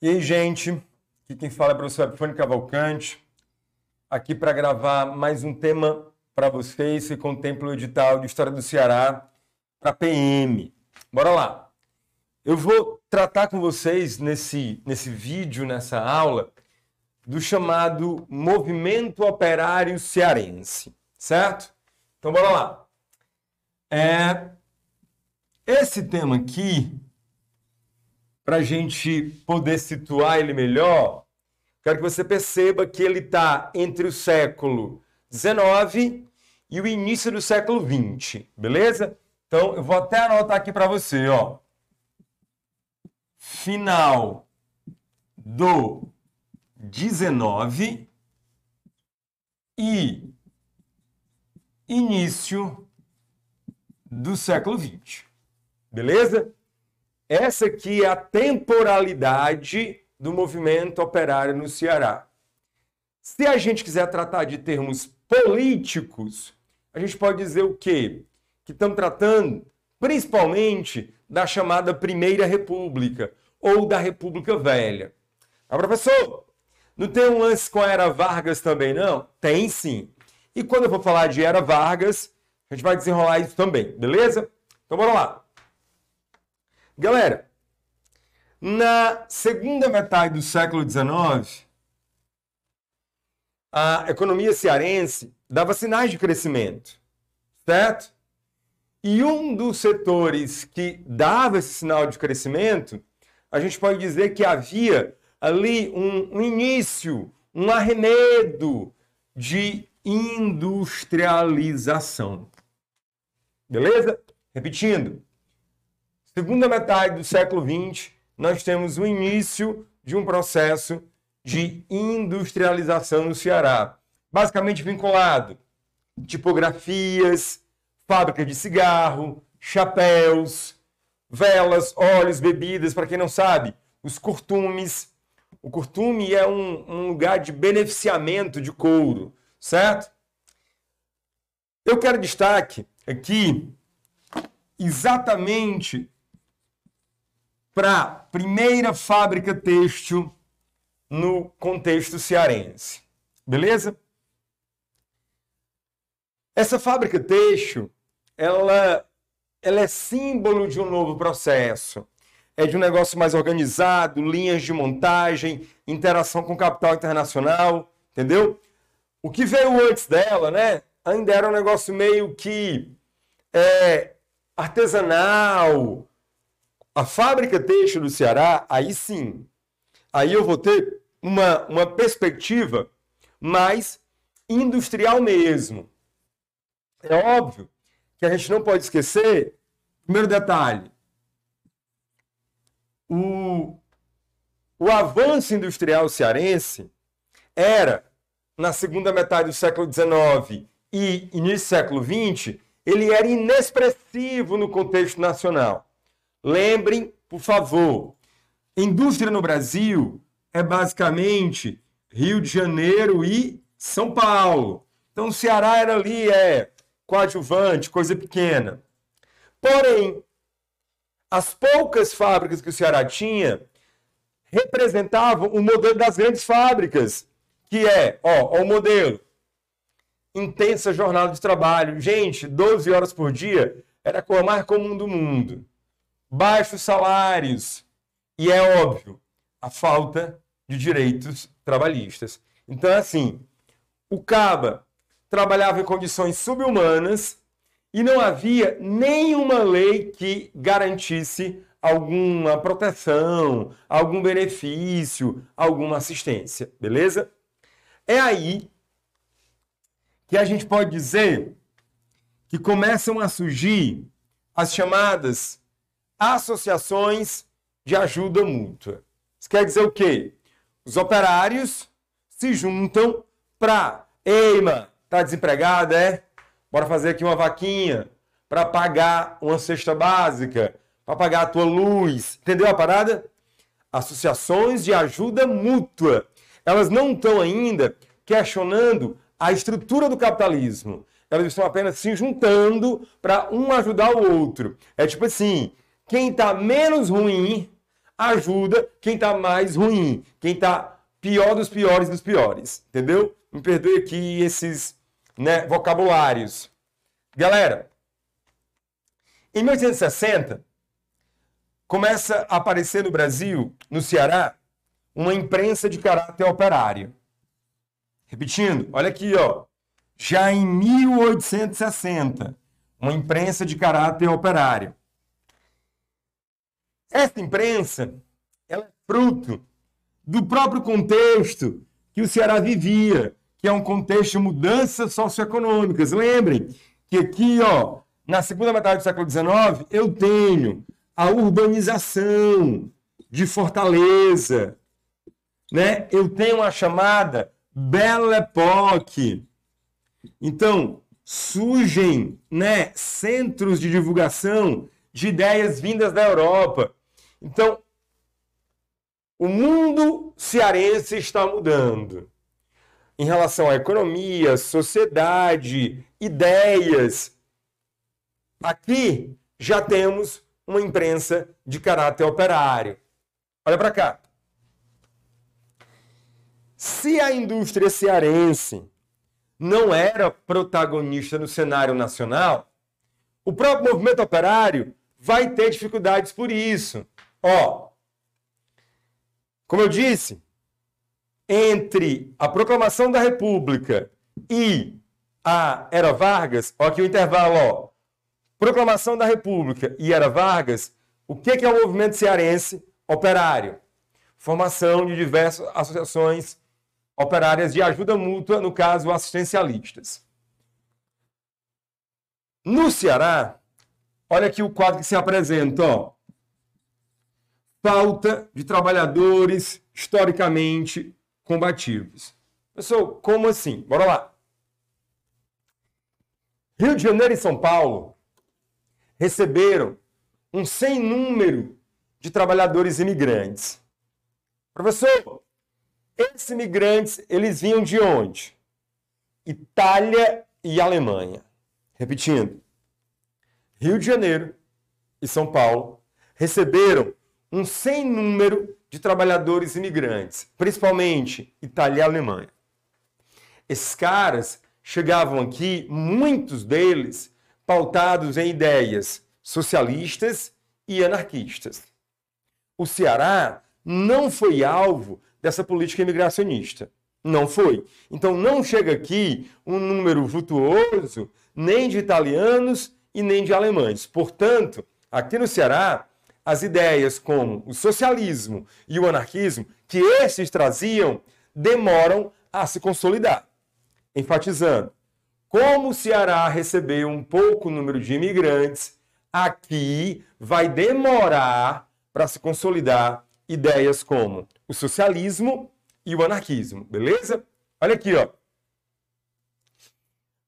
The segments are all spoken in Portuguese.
E aí, gente? Aqui quem fala é o professor Epifânio Cavalcante, aqui para gravar mais um tema para vocês que contempla o edital de História do Ceará para PM. Bora lá! Eu vou tratar com vocês nesse, nesse vídeo, nessa aula, do chamado Movimento Operário Cearense, certo? Então, bora lá. É, esse tema aqui para a gente poder situar ele melhor, quero que você perceba que ele está entre o século XIX e o início do século XX, beleza? Então, eu vou até anotar aqui para você, ó. Final do 19 e início do século 20. Beleza? Essa aqui é a temporalidade do movimento operário no Ceará. Se a gente quiser tratar de termos políticos, a gente pode dizer o quê? Que estamos tratando principalmente da chamada Primeira República ou da República Velha. Ah, professor, não tem um lance com a Era Vargas também, não? Tem sim. E quando eu for falar de Era Vargas, a gente vai desenrolar isso também, beleza? Então bora lá. Galera, na segunda metade do século XIX, a economia cearense dava sinais de crescimento, certo? E um dos setores que dava esse sinal de crescimento, a gente pode dizer que havia ali um, um início, um arremedo de industrialização. Beleza? Repetindo, segunda metade do século XX, nós temos o início de um processo de industrialização no Ceará, basicamente vinculado tipografias, fábricas de cigarro, chapéus, velas, óleos, bebidas, para quem não sabe, os curtumes. O curtume é um, um lugar de beneficiamento de couro, certo? Eu quero destaque aqui exatamente para a primeira fábrica têxtil no contexto cearense. Beleza? Essa fábrica têxtil, ela, ela é símbolo de um novo processo. É de um negócio mais organizado, linhas de montagem, interação com capital internacional, entendeu? O que veio antes dela, né? Ainda era um negócio meio que é, artesanal, a fábrica têxtil do Ceará, aí sim, aí eu vou ter uma, uma perspectiva mais industrial mesmo. É óbvio que a gente não pode esquecer, primeiro detalhe, o, o avanço industrial cearense era, na segunda metade do século XIX e início do século XX, ele era inexpressivo no contexto nacional. Lembrem, por favor, indústria no Brasil é basicamente Rio de Janeiro e São Paulo. Então, o Ceará era ali, é coadjuvante, coisa pequena. Porém, as poucas fábricas que o Ceará tinha representavam o modelo das grandes fábricas, que é, ó, ó o modelo. Intensa jornada de trabalho. Gente, 12 horas por dia era a coisa mais comum do mundo baixos salários e, é óbvio, a falta de direitos trabalhistas. Então, assim, o Caba trabalhava em condições subhumanas e não havia nenhuma lei que garantisse alguma proteção, algum benefício, alguma assistência, beleza? É aí que a gente pode dizer que começam a surgir as chamadas associações de ajuda mútua. Isso quer dizer o quê? Os operários se juntam para, ei, mano, tá desempregado, é? Bora fazer aqui uma vaquinha para pagar uma cesta básica, para pagar a tua luz. Entendeu a parada? Associações de ajuda mútua. Elas não estão ainda questionando a estrutura do capitalismo. Elas estão apenas se juntando para um ajudar o outro. É tipo assim, quem está menos ruim ajuda quem está mais ruim, quem está pior dos piores dos piores, entendeu? Me perdoe aqui esses né, vocabulários. Galera, em 1860, começa a aparecer no Brasil, no Ceará, uma imprensa de caráter operário. Repetindo, olha aqui, ó. Já em 1860, uma imprensa de caráter operário. Essa imprensa ela é fruto do próprio contexto que o Ceará vivia, que é um contexto de mudanças socioeconômicas. Lembrem que aqui, ó, na segunda metade do século XIX, eu tenho a urbanização de Fortaleza, né? Eu tenho a chamada Belle Époque. Então, surgem, né, centros de divulgação de ideias vindas da Europa. Então, o mundo cearense está mudando em relação à economia, sociedade, ideias. Aqui já temos uma imprensa de caráter operário. Olha para cá. Se a indústria cearense não era protagonista no cenário nacional, o próprio movimento operário vai ter dificuldades por isso. Ó, como eu disse, entre a proclamação da República e a Era Vargas, ó aqui o intervalo, ó. Proclamação da República e Era Vargas, o que é o movimento cearense operário? Formação de diversas associações operárias de ajuda mútua, no caso, assistencialistas. No Ceará, olha aqui o quadro que se apresenta, ó. Falta de trabalhadores historicamente combativos. Pessoal, como assim? Bora lá. Rio de Janeiro e São Paulo receberam um sem número de trabalhadores imigrantes. Professor, esses imigrantes, eles vinham de onde? Itália e Alemanha. Repetindo. Rio de Janeiro e São Paulo receberam um sem número de trabalhadores imigrantes, principalmente Itália e Alemanha. Esses caras chegavam aqui, muitos deles pautados em ideias socialistas e anarquistas. O Ceará não foi alvo dessa política imigracionista. Não foi. Então não chega aqui um número vultuoso nem de italianos e nem de alemães. Portanto, aqui no Ceará, as ideias como o socialismo e o anarquismo que esses traziam demoram a se consolidar. Enfatizando, como o Ceará recebeu um pouco número de imigrantes, aqui vai demorar para se consolidar ideias como o socialismo e o anarquismo, beleza? Olha aqui, ó.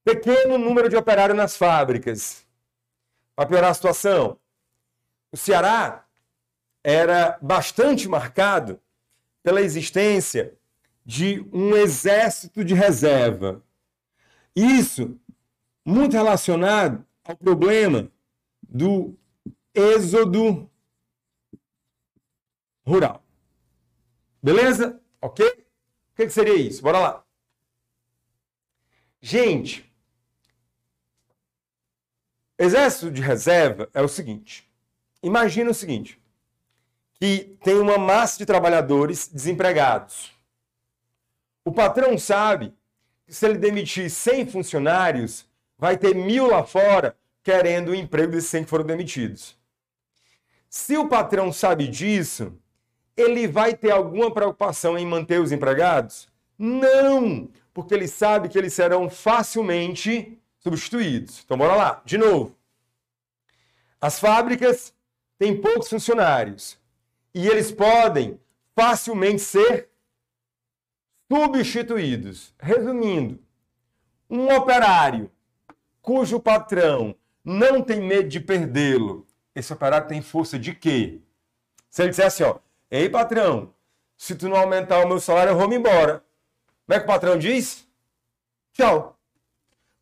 Pequeno número de operários nas fábricas. Para piorar a situação, o Ceará era bastante marcado pela existência de um exército de reserva. Isso muito relacionado ao problema do êxodo rural. Beleza? Ok? O que, seria isso? Bora lá. Gente, exército de reserva é o seguinte. Imagina o seguinte, que tem uma massa de trabalhadores desempregados. O patrão sabe que se ele demitir 100 funcionários, vai ter mil lá fora querendo o emprego desses 100 que foram demitidos. Se o patrão sabe disso, ele vai ter alguma preocupação em manter os empregados? Não, porque ele sabe que eles serão facilmente substituídos. Então, bora lá, de novo. As fábricas têm poucos funcionários e eles podem facilmente ser substituídos. Resumindo, um operário cujo patrão não tem medo de perdê-lo, esse operário tem força de quê? Se ele dissesse assim, ó, Ei, patrão, se tu não aumentar o meu salário, eu vou me embora. Como é que o patrão diz? Tchau.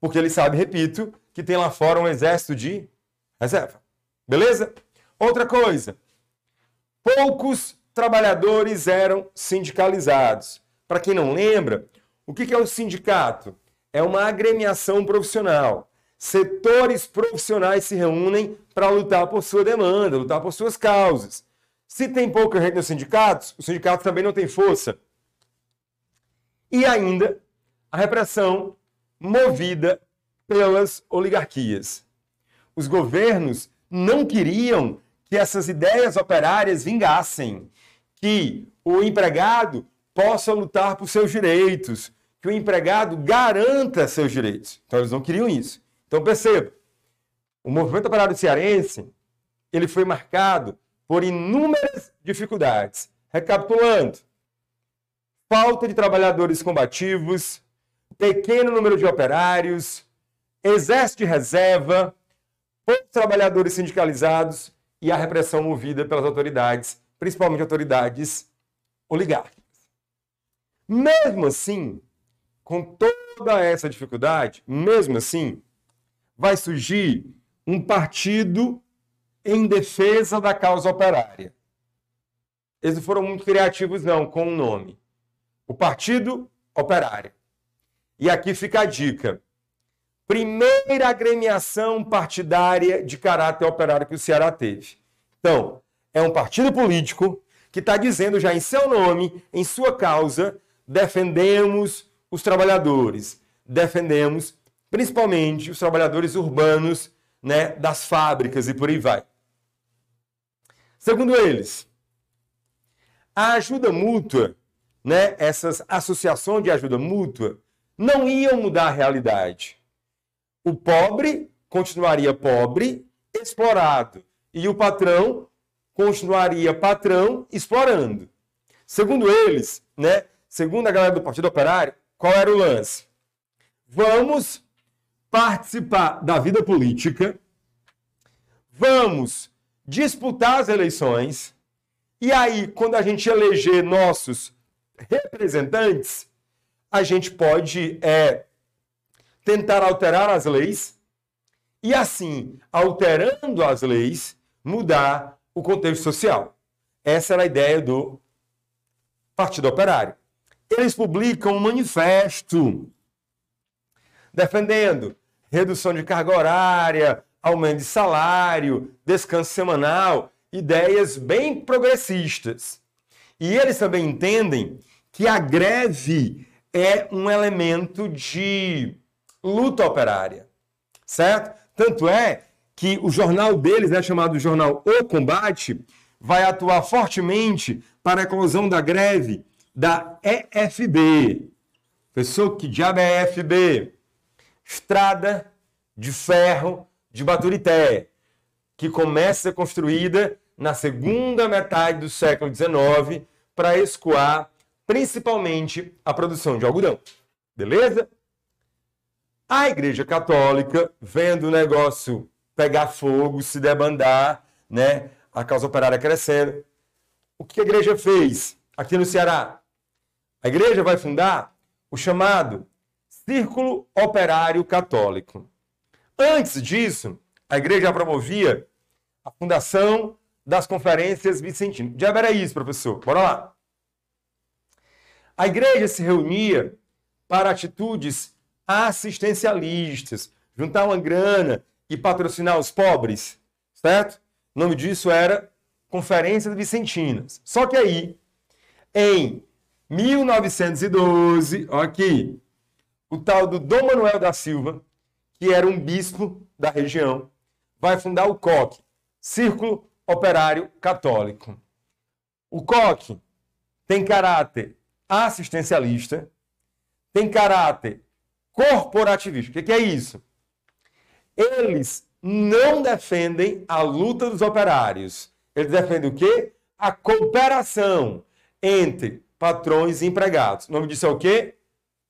Porque ele sabe, repito, que tem lá fora um exército de reserva. Beleza? Outra coisa. poucos trabalhadores eram sindicalizados. Para quem não lembra, o que é o sindicato? É uma agremiação profissional. Setores profissionais se reúnem para lutar por sua demanda, lutar por suas causas. Se tem pouca gente nos sindicatos, o sindicato também não tem força. E ainda a repressão movida pelas oligarquias. Os governos não queriam que essas ideias operárias vingassem, que o empregado possa lutar por seus direitos, que o empregado garanta seus direitos. Então eles não queriam isso. Então perceba, o movimento operário cearense, ele foi marcado por inúmeras dificuldades. Recapitulando, falta de trabalhadores combativos, pequeno número de operários, exército de reserva, poucos trabalhadores sindicalizados e a repressão movida pelas autoridades, principalmente autoridades oligárquicas. Mesmo assim, com toda essa dificuldade, mesmo assim, vai surgir um partido em defesa da causa operária. Eles não foram muito criativos, não, com o nome. O Partido Operário. E aqui fica a dica. Primeira agremiação partidária de caráter operário que o Ceará teve. Então, é um partido político que está dizendo já em seu nome, em sua causa, defendemos os trabalhadores, defendemos principalmente os trabalhadores urbanos né, das fábricas e por aí vai. Segundo eles, a ajuda mútua, né, essas associações de ajuda mútua, não iam mudar a realidade. O pobre continuaria pobre, explorado, e o patrão continuaria patrão, explorando. Segundo eles, né, segundo a galera do Partido Operário, qual era o lance? Vamos participar da vida política, vamos disputar as eleições, e aí, quando a gente eleger nossos representantes, a gente pode é, tentar alterar as leis e, assim, alterando as leis, mudar o contexto social. Essa era a ideia do Partido Operário. Eles publicam um manifesto defendendo redução de carga horária, aumento de salário, descanso semanal, ideias bem progressistas. E eles também entendem que a greve é um elemento de luta operária, certo? Tanto é que o jornal deles, né, chamado Jornal O Combate, vai atuar fortemente para a eclosão da greve da EFB. Pessoal, que diabo é EFB? Estrada de Ferro de Baturité, que começa a ser construída na segunda metade do século XIX para escoar principalmente a produção de algodão. Beleza? A Igreja Católica, vendo o negócio pegar fogo, se debandar, né, a causa operária crescendo, o que a igreja fez aqui no Ceará? A igreja vai fundar o chamado Círculo Operário Católico. Antes disso, a igreja promovia a fundação das conferências vicentinas. Já era isso, professor. Bora lá. A igreja se reunia para atitudes assistencialistas, juntar uma grana e patrocinar os pobres, certo? O nome disso era Conferências Vicentinas. Só que aí, em 1912, ó aqui, o tal do Dom Manuel da Silva, que era um bispo da região, vai fundar o COC, Círculo Operário Católico. O COC tem caráter assistencialista, tem caráter corporativista. O que é isso? Eles não defendem a luta dos operários. Eles defendem o quê? A cooperação entre patrões e empregados. O nome disso é o quê?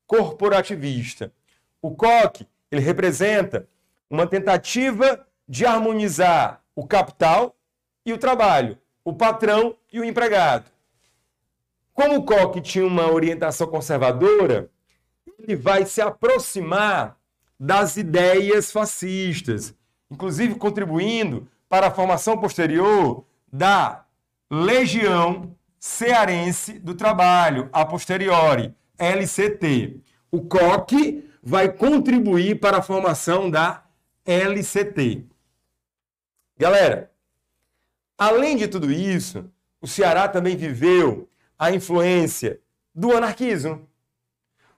Corporativista. O COC ele representa uma tentativa de harmonizar o capital e o trabalho, o patrão e o empregado. Como o Koch tinha uma orientação conservadora, ele vai se aproximar das ideias fascistas, inclusive contribuindo para a formação posterior da Legião Cearense do Trabalho, a posteriori, LCT. O COC vai contribuir para a formação da LCT. Galera, além de tudo isso, o Ceará também viveu a influência do anarquismo.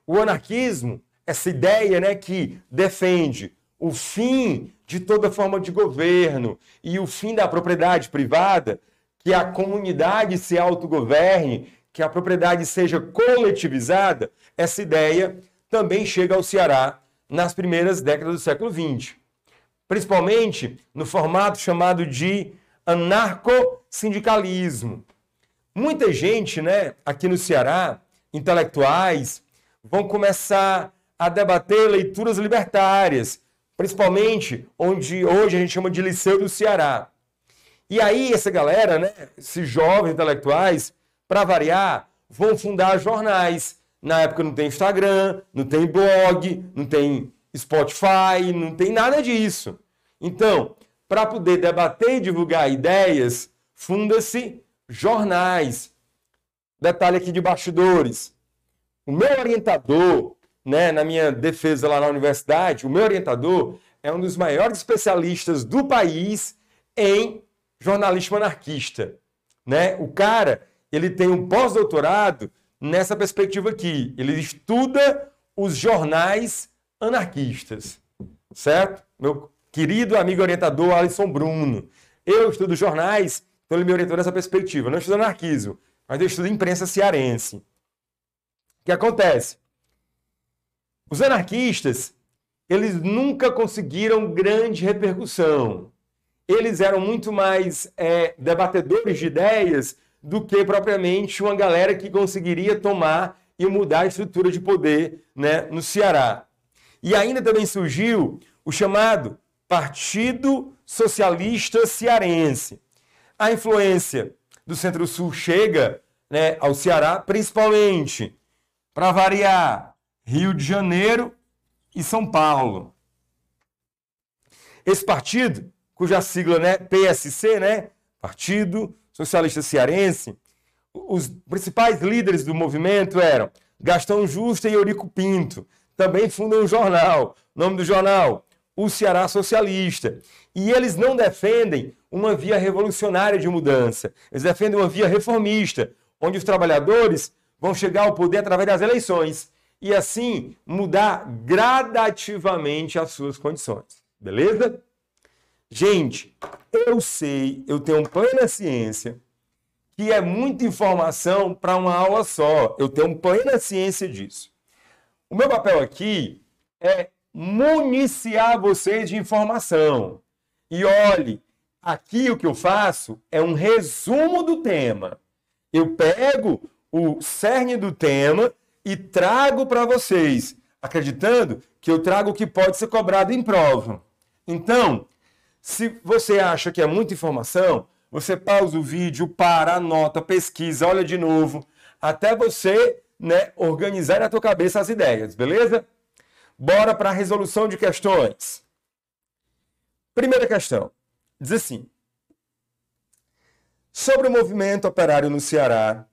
O anarquismo, essa ideia né, que defende o fim de toda forma de governo e o fim da propriedade privada, que a comunidade se autogoverne, que a propriedade seja coletivizada, essa ideia também chega ao Ceará nas primeiras décadas do século XX. Principalmente no formato chamado de anarco-sindicalismo. Muita gente, né, aqui no Ceará, intelectuais, vão começar a debater leituras libertárias, principalmente onde hoje a gente chama de Liceu do Ceará. E aí essa galera, né, esses jovens intelectuais, para variar, vão fundar jornais. Na época não tem Instagram, não tem blog, não tem Spotify, não tem nada disso. Então, para poder debater e divulgar ideias, funda-se jornais. Detalhe aqui de bastidores. O meu orientador, né, na minha defesa lá na universidade, o meu orientador é um dos maiores especialistas do país em jornalismo anarquista. Né? O cara, ele tem um pós-doutorado nessa perspectiva aqui. Ele estuda os jornais anarquistas, certo? Meu querido amigo orientador Alisson Bruno. Eu estudo jornais, então ele me orientou nessa perspectiva. Eu não estudo anarquismo, mas eu estudo imprensa cearense. O que acontece? Os anarquistas, eles nunca conseguiram grande repercussão. Eles eram muito mais é, debatedores de ideias do que propriamente uma galera que conseguiria tomar e mudar a estrutura de poder né, no Ceará. E ainda também surgiu o chamado Partido Socialista Cearense. A influência do Centro-Sul chega né, ao Ceará, principalmente, para variar, Rio de Janeiro e São Paulo. Esse partido, cuja sigla né, PSC, né, Partido Socialista Cearense, os principais líderes do movimento eram Gastão Justa e Eurico Pinto. Também fundam um jornal. Nome do jornal, o Ceará Socialista. E eles não defendem uma via revolucionária de mudança. Eles defendem uma via reformista, onde os trabalhadores vão chegar ao poder através das eleições e assim mudar gradativamente as suas condições. Beleza? Gente, eu sei, eu tenho plena ciência que é muita informação para uma aula só. Eu tenho plena ciência disso. O meu papel aqui é municiar vocês de informação. E olhe, aqui o que eu faço é um resumo do tema. Eu pego o cerne do tema e trago para vocês, acreditando que eu trago o que pode ser cobrado em prova. Então, se você acha que é muita informação, você pausa o vídeo, para, anota, pesquisa, olha de novo, até você né, organizar na tua cabeça as ideias, beleza? Bora para a resolução de questões. Primeira questão. Diz assim: Sobre o movimento operário no Ceará,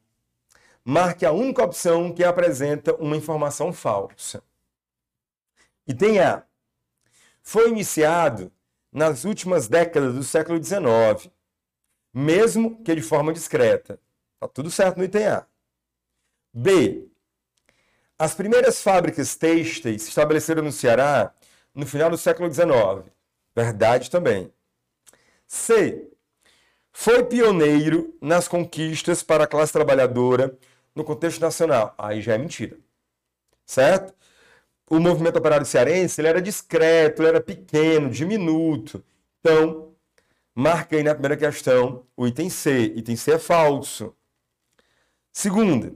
marque a única opção que apresenta uma informação falsa. E tem A. Foi iniciado nas últimas décadas do século XIX, mesmo que de forma discreta. Tá tudo certo no item A. B. As primeiras fábricas têxteis se estabeleceram no Ceará no final do século XIX. Verdade também. C. Foi pioneiro nas conquistas para a classe trabalhadora no contexto nacional. Aí já é mentira. Certo? O movimento operário cearense ele era discreto, ele era pequeno, diminuto. Então, aí na primeira questão o item C. Item C é falso. Segunda,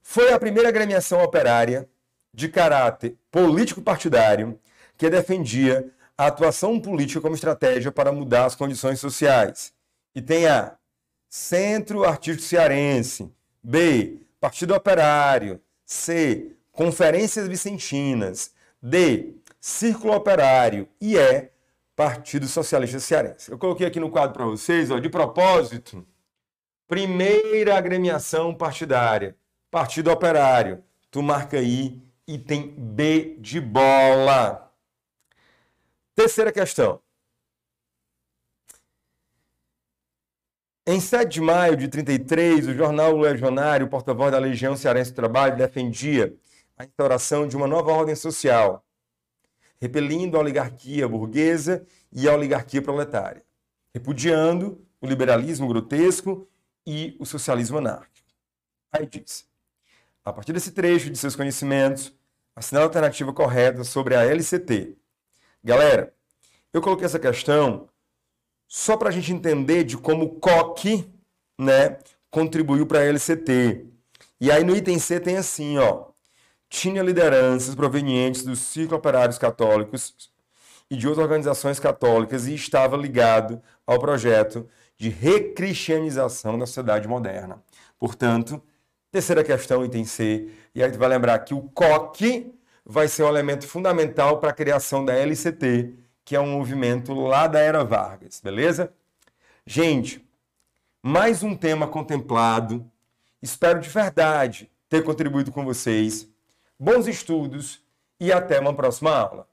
foi a primeira agremiação operária de caráter político-partidário que defendia a atuação política como estratégia para mudar as condições sociais. E tem A. Centro Artístico Cearense. B. Partido Operário. C. Conferências Vicentinas. D. Círculo Operário. E E. Partido Socialista Cearense. Eu coloquei aqui no quadro para vocês, ó, de propósito, primeira agremiação partidária, Partido Operário. Tu marca aí item B de bola. Terceira questão. Em 7 de maio de 33, o jornal Legionário, porta-voz da Legião Cearense do Trabalho, defendia a instauração de uma nova ordem social, repelindo a oligarquia burguesa e a oligarquia proletária, repudiando o liberalismo grotesco e o socialismo anárquico. Aí diz: a partir desse trecho de seus conhecimentos, assinale a alternativa correta sobre a LCT. Galera, eu coloquei essa questão só para a gente entender de como COC né, contribuiu para a LCT. E aí no item C tem assim, ó, tinha lideranças provenientes dos círculos operários católicos e de outras organizações católicas e estava ligado ao projeto de recristianização da sociedade moderna. Portanto, terceira questão, item C, e aí tu vai lembrar que o COC vai ser um elemento fundamental para a criação da LCT, que é um movimento lá da era Vargas, beleza? Gente, mais um tema contemplado. Espero de verdade ter contribuído com vocês. Bons estudos e até uma próxima aula.